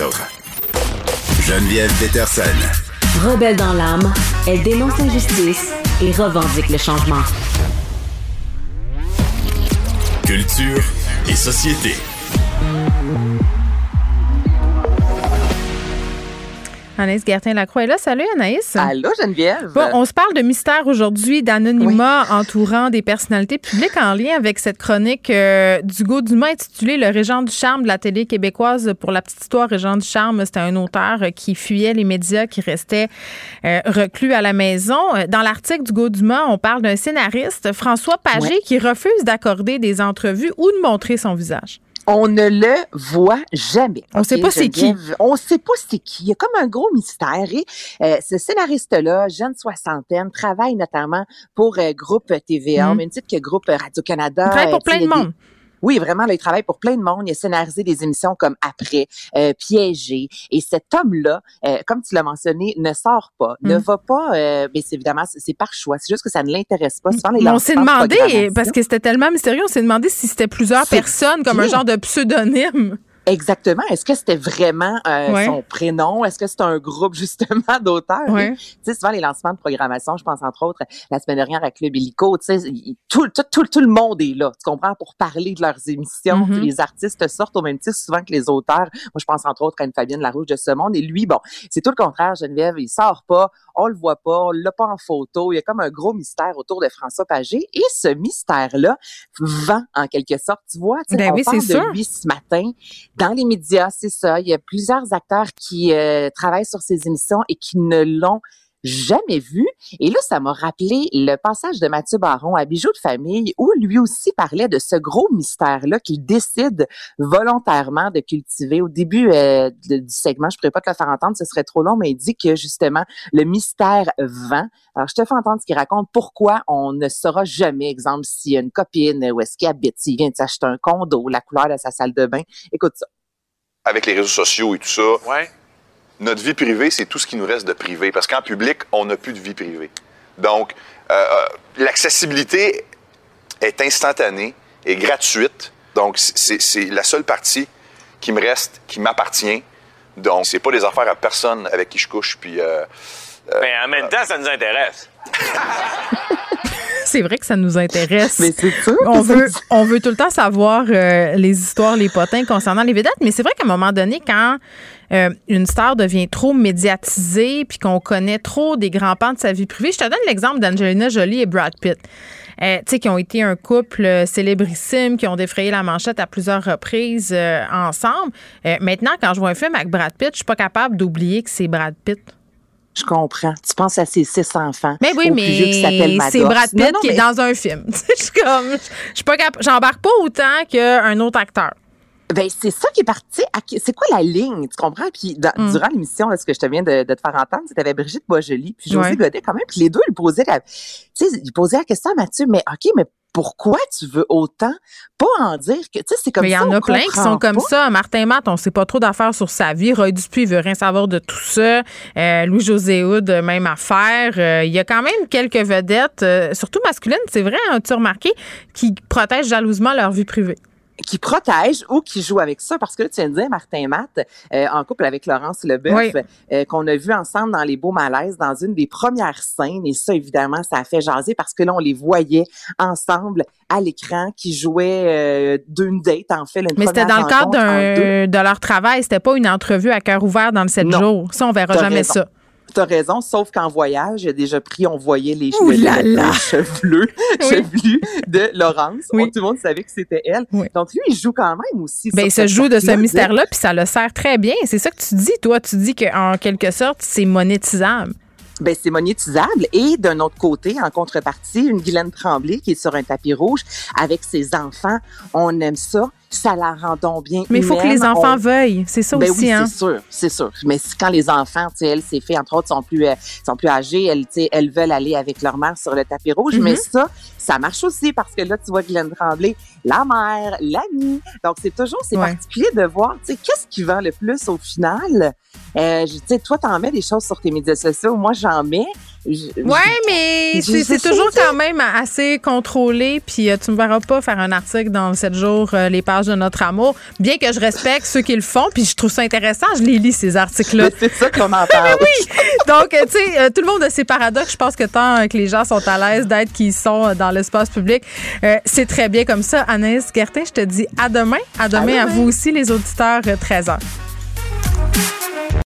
autres. Geneviève Peterson. Rebelle dans l'âme, elle dénonce l'injustice et revendique le changement. Culture et société. Anaïs Gertin-Lacroix est là. Salut Anaïs. Allô Geneviève. Bon, on se parle de mystère aujourd'hui, d'anonymat entourant des personnalités publiques en lien avec cette chronique euh, d'Hugo Dumas intitulée Le Régent du charme de la télé québécoise. Pour la petite histoire, Régent du charme, c'était un auteur qui fuyait les médias, qui restait euh, reclus à la maison. Dans l'article d'Hugo Dumas, on parle d'un scénariste, François Pagé, qui refuse d'accorder des entrevues ou de montrer son visage. On ne le voit jamais. On ne sait pas c'est qui. On sait pas c'est qui. Il y a comme un gros mystère. Et euh, ce scénariste-là, jeune soixantaine, travaille notamment pour euh, Groupe TVA, mm. même titre que Groupe Radio-Canada. Il travaille pour plein de monde. Oui, vraiment, là, il travaille pour plein de monde. Il a scénarisé des émissions comme Après, euh, Piégé. Et cet homme-là, euh, comme tu l'as mentionné, ne sort pas, ne mm. va pas. Euh, mais c'est évidemment, c'est par choix. C'est juste que ça ne l'intéresse pas. on s'est demandé, parce que c'était tellement mystérieux, on s'est demandé si c'était plusieurs personnes, comme un genre de pseudonyme. Exactement. Est-ce que c'était vraiment euh, son prénom? Est-ce que c'est un groupe justement d'auteurs? Tu sais, souvent les lancements de programmation, je pense entre autres la semaine dernière à Club Illico, tu sais, tout, tout, tout, tout, le monde est là, tu comprends, pour parler de leurs émissions. Mm-hmm. Les artistes sortent au même titre souvent que les auteurs. Moi, je pense entre autres à une Fabienne Larouche de ce monde. Et lui, bon, c'est tout le contraire, Geneviève, il sort pas, on le voit pas, on l'a pas en photo. Il y a comme un gros mystère autour de François Pagé. Et ce mystère-là vend en quelque sorte. Tu vois, ben on oui, parle de sûr. lui ce matin dans les médias, c'est ça. Il y a plusieurs acteurs qui euh, travaillent sur ces émissions et qui ne l'ont jamais vu. Et là, ça m'a rappelé le passage de Mathieu Baron à Bijoux de famille où lui aussi parlait de ce gros mystère-là qu'il décide volontairement de cultiver. Au début euh, du segment, je ne pourrais pas te le faire entendre, ce serait trop long, mais il dit que justement, le mystère vend. Alors, je te fais entendre ce qu'il raconte, pourquoi on ne saura jamais, exemple, s'il y a une copine, où est-ce qu'il habite, s'il vient de s'acheter un condo, la couleur de sa salle de bain. Écoute ça. Avec les réseaux sociaux et tout ça, Ouais. Notre vie privée, c'est tout ce qui nous reste de privé. Parce qu'en public, on n'a plus de vie privée. Donc, euh, euh, l'accessibilité est instantanée et gratuite. Donc, c'est la seule partie qui me reste, qui m'appartient. Donc, c'est pas des affaires à personne avec qui je couche. Puis, euh, Ben, en même temps, ça nous intéresse. C'est vrai que ça nous intéresse. Mais c'est sûr. on veut, on veut tout le temps savoir euh, les histoires, les potins concernant les vedettes. Mais c'est vrai qu'à un moment donné, quand euh, une star devient trop médiatisée puis qu'on connaît trop des grands pans de sa vie privée, je te donne l'exemple d'Angelina Jolie et Brad Pitt. Euh, tu sais, qui ont été un couple célébrissime, qui ont défrayé la manchette à plusieurs reprises ensemble. Maintenant, quand je vois un film avec Brad Pitt, je suis pas capable d'oublier que c'est Brad Pitt. Je comprends. Tu penses à ses six enfants. Mais oui, mais c'est. Brad Pitt Non, non, qui est dans un film. Je suis comme, je suis pas capable, j'embarque pas autant qu'un autre acteur. Ben, c'est ça qui est parti. C'est quoi la ligne? Tu comprends? Puis, dans- Mm. durant l'émission, ce que je te viens de, de te faire entendre, c'était avec Brigitte Boisjoli, puis José Ouais. Godet quand même. Puis les deux, ils posaient la, tu sais, ils posaient la question à Mathieu, mais OK, mais pourquoi tu veux autant pas en dire que, tu sais, c'est comme Mais il y en a plein qui sont comme ça. Martin Matt, on sait pas trop d'affaires sur sa vie. Roy Dupuis, il veut rien savoir de tout ça. Euh, Louis-José Houd, même affaire. Euh, il y a quand même quelques vedettes, euh, surtout masculines, c'est vrai, hein, tu as remarqué, qui protègent jalousement leur vie privée. Qui protège ou qui joue avec ça. Parce que là, tu viens de dire, Martin Matt, euh, en couple avec Laurence Leboeuf, Oui. euh, qu'on a vu ensemble dans Les Beaux Malaises, dans une des premières scènes. Et ça, évidemment, ça a fait jaser parce que là, on les voyait ensemble à l'écran qui jouaient euh, d'une date, en fait. une Mais c'était dans le cadre de leur travail. C'était pas une entrevue à cœur ouvert dans le 7 Non. jours. Ça, on verra jamais raison. ça. T'as raison, sauf qu'en voyage, j'ai déjà pris, on voyait les cheveux, là là. les chevelus, Oui. chevelus de Laurence. Oui. On- tout le monde savait que c'était elle. Oui. Donc lui, il joue quand même aussi. Ben, il se joue de ce mystère-là, puis ça le sert très bien. C'est ça que tu dis, toi. Tu dis qu'en quelque sorte, c'est monétisable. Ben, c'est monétisable. Et d'un autre côté, en contrepartie, une Guylaine Tremblay qui est sur un tapis rouge avec ses enfants. On aime ça. Ça la rend donc bien Mais il faut que les enfants On- veuillent. C'est ça Ben aussi, oui, hein. c'est sûr, c'est sûr. Mais quand les enfants, tu sais, elles, c'est fait, entre autres, sont plus, euh, sont plus âgées, elles, tu sais, elles veulent aller avec leur mère sur le tapis rouge. Mais ça, ça marche aussi parce que là, tu vois Guylaine Tremblay, la mère, l'amie. Donc, c'est toujours, c'est Ouais. particulier de voir, tu sais, qu'est-ce qui vend le plus au final? Euh, tu sais, toi, t'en mets des choses sur tes médias sociaux. Moi, j'en mets. Ouais, mais c'est toujours quand même assez contrôlé. Puis euh, tu me verras pas faire un article dans le 7 jours, euh, les pages de notre amour. Bien que je respecte ceux qui le font, puis je trouve ça intéressant. Je les lis, ces articles-là. C'est ça qu'on en parle. Donc, euh, tu sais, euh, tout le monde a ses paradoxes. Je pense que tant euh, que les gens sont à l'aise d'être qui ils sont dans l'espace public, c'est très bien comme ça. Anaïs Gertin, je te dis à demain. À demain à, demain. vous aussi, les auditeurs, euh, 13h.